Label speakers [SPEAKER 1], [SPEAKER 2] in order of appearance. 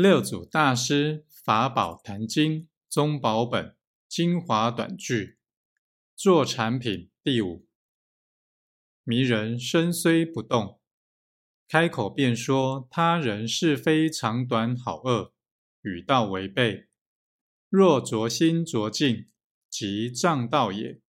[SPEAKER 1] 六祖大师法宝坛经宗宝本精华短句做产品第五。迷人身虽不动，开口便说他人是非长短好恶，与道违背。若着心着境，即障道也。